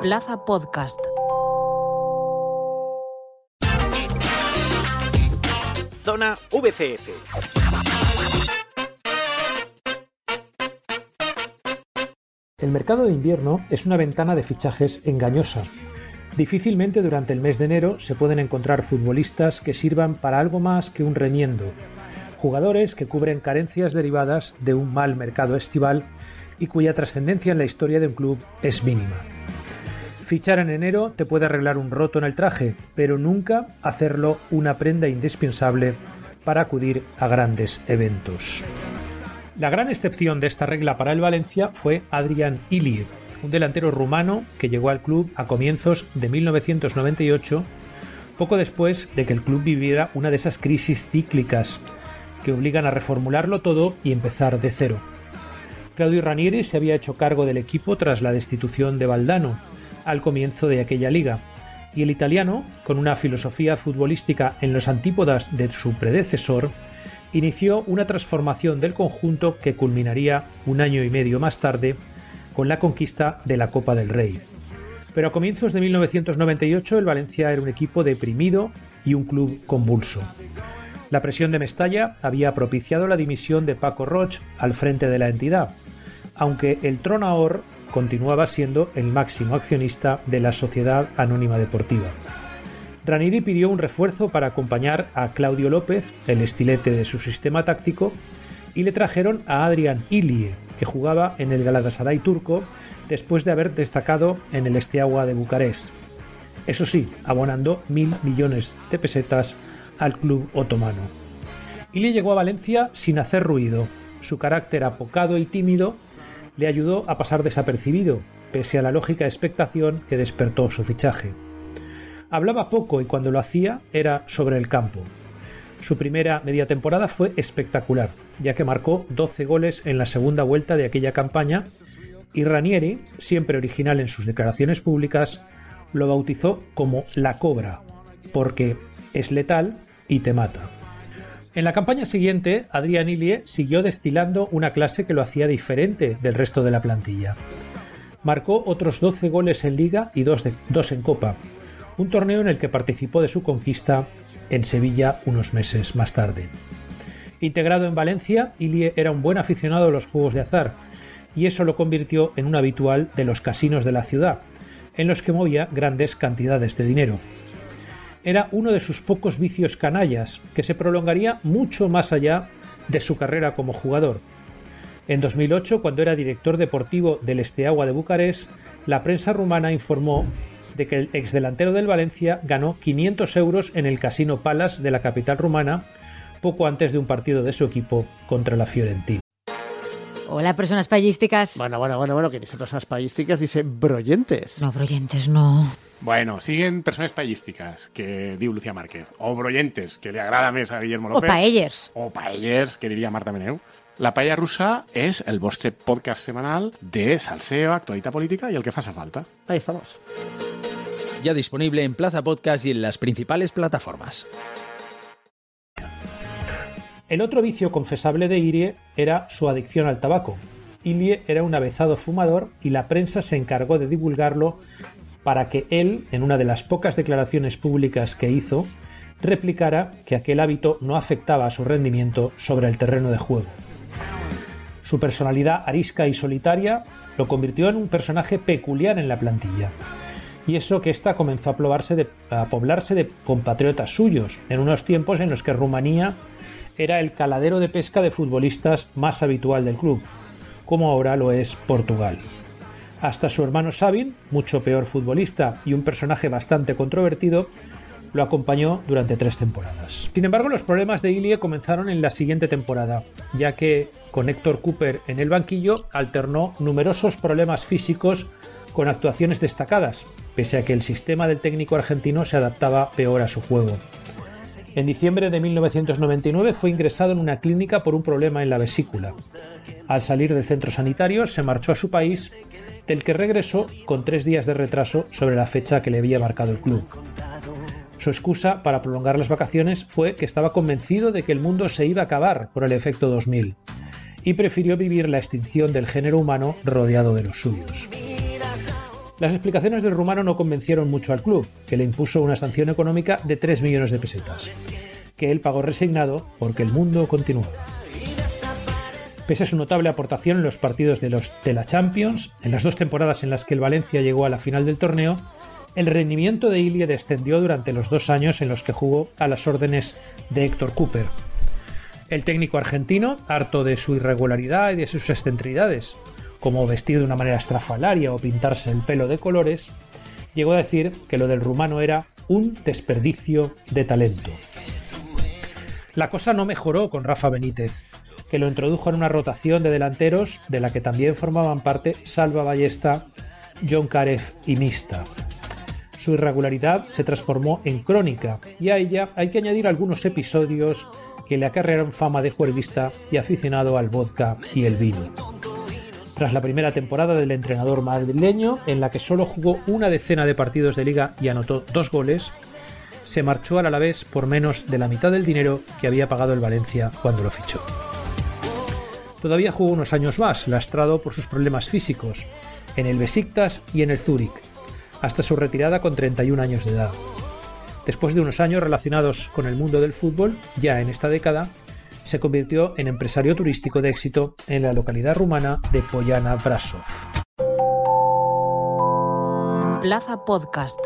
Plaza Podcast. Zona VCF. El mercado de invierno es una ventana de fichajes engañosa. Difícilmente durante el mes de enero se pueden encontrar futbolistas que sirvan para algo más que un remiendo, jugadores que cubren carencias derivadas de un mal mercado estival y cuya trascendencia en la historia de un club es mínima. Fichar en enero te puede arreglar un roto en el traje, pero nunca hacerlo una prenda indispensable para acudir a grandes eventos. La gran excepción de esta regla para el Valencia fue Adrian Ilie, un delantero rumano que llegó al club a comienzos de 1998, poco después de que el club viviera una de esas crisis cíclicas que obligan a reformularlo todo y empezar de cero. Claudio Ranieri se había hecho cargo del equipo tras la destitución de Valdano, al comienzo de aquella liga, y el italiano, con una filosofía futbolística en los antípodas de su predecesor, inició una transformación del conjunto que culminaría un año y medio más tarde con la conquista de la Copa del Rey. Pero a comienzos de 1998 el Valencia era un equipo deprimido y un club convulso. La presión de Mestalla había propiciado la dimisión de Paco Roch al frente de la entidad, aunque el Tronahor continuaba siendo el máximo accionista de la Sociedad Anónima Deportiva. Raniri pidió un refuerzo para acompañar a Claudio López, el estilete de su sistema táctico, y le trajeron a Adrian Ilie, que jugaba en el Galatasaray turco después de haber destacado en el Esteagua de Bucarest. Eso sí, abonando mil millones de pesetas al club otomano. Ilie llegó a Valencia sin hacer ruido. Su carácter apocado y tímido le ayudó a pasar desapercibido, pese a la lógica expectación que despertó su fichaje. Hablaba poco y cuando lo hacía era sobre el campo. Su primera media temporada fue espectacular, ya que marcó 12 goles en la segunda vuelta de aquella campaña y Ranieri, siempre original en sus declaraciones públicas, lo bautizó como la cobra, porque es letal y te mata. En la campaña siguiente, Adrián Ilie siguió destilando una clase que lo hacía diferente del resto de la plantilla. Marcó otros 12 goles en liga y 2 en copa, un torneo en el que participó de su conquista en Sevilla unos meses más tarde. Integrado en Valencia, Ilie era un buen aficionado a los juegos de azar, y eso lo convirtió en un habitual de los casinos de la ciudad, en los que movía grandes cantidades de dinero. Era uno de sus pocos vicios canallas, que se prolongaría mucho más allá de su carrera como jugador. En 2008, cuando era director deportivo del Esteagua de Bucarest, la prensa rumana informó de que el exdelantero del Valencia ganó 500 euros en el Casino Palace de la capital rumana poco antes de un partido de su equipo contra la Fiorentina. Hola, personas payísticas. Bueno, bueno, bueno, bueno, que dice personas payísticas, dice broyentes. No, broyentes no. Bueno, siguen personas payísticas, que diu Lucía Márquez, o broyentes, que le agrada més a Guillermo López. O paellers. O paellers, que diria Marta Meneu. La Paella Rusa és el vostre podcast semanal de salseo, actualitat política i el que faça falta. Ahí estamos. Ya disponible en Plaza Podcast y en las principales plataformas. El otro vicio confesable de Irie era su adicción al tabaco. Ilie era un avezado fumador y la prensa se encargó de divulgarlo para que él, en una de las pocas declaraciones públicas que hizo, replicara que aquel hábito no afectaba a su rendimiento sobre el terreno de juego. Su personalidad arisca y solitaria lo convirtió en un personaje peculiar en la plantilla. Y eso que ésta comenzó a poblarse, de, compatriotas suyos, en unos tiempos en los que Rumanía era el caladero de pesca de futbolistas más habitual del club, como ahora lo es Portugal. Hasta su hermano Sabin, mucho peor futbolista y un personaje bastante controvertido, lo acompañó durante tres temporadas. Sin embargo, los problemas de Ilie comenzaron en la siguiente temporada, ya que con Héctor Cooper en el banquillo alternó numerosos problemas físicos con actuaciones destacadas, pese a que el sistema del técnico argentino se adaptaba peor a su juego. En diciembre de 1999 fue ingresado en una clínica por un problema en la vesícula. Al salir del centro sanitario se marchó a su país, del que regresó con tres días de retraso sobre la fecha que le había marcado el club. Su excusa para prolongar las vacaciones fue que estaba convencido de que el mundo se iba a acabar por el efecto 2000 y prefirió vivir la extinción del género humano rodeado de los suyos. Las explicaciones del rumano no convencieron mucho al club, que le impuso una sanción económica de 3 millones de pesetas, que él pagó resignado porque el mundo continuaba. Pese a su notable aportación en los partidos de, los, de la Champions, en las dos temporadas en las que el Valencia llegó a la final del torneo, el rendimiento de Ilie descendió durante los dos años en los que jugó a las órdenes de Héctor Cooper. El técnico argentino, harto de su irregularidad y de sus excentricidades, como vestir de una manera estrafalaria o pintarse el pelo de colores, llegó a decir que lo del rumano era un desperdicio de talento. La cosa no mejoró con Rafa Benítez, que lo introdujo en una rotación de delanteros de la que también formaban parte Salva Ballesta, John Caref y Mista. Su irregularidad se transformó en crónica y a ella hay que añadir algunos episodios que le acarrearon fama de juerguista y aficionado al vodka y el vino. Tras la primera temporada del entrenador madrileño, en la que solo jugó una decena de partidos de liga y anotó dos goles, se marchó al Alavés por menos de la mitad del dinero que había pagado el Valencia cuando lo fichó. Todavía jugó unos años más, lastrado por sus problemas físicos, en el Besiktas y en el Zúrich, hasta su retirada con 31 años de edad. Después de unos años relacionados con el mundo del fútbol, ya en esta década, se convirtió en empresario turístico de éxito en la localidad rumana de Poyana Brasov. Plaza Podcast.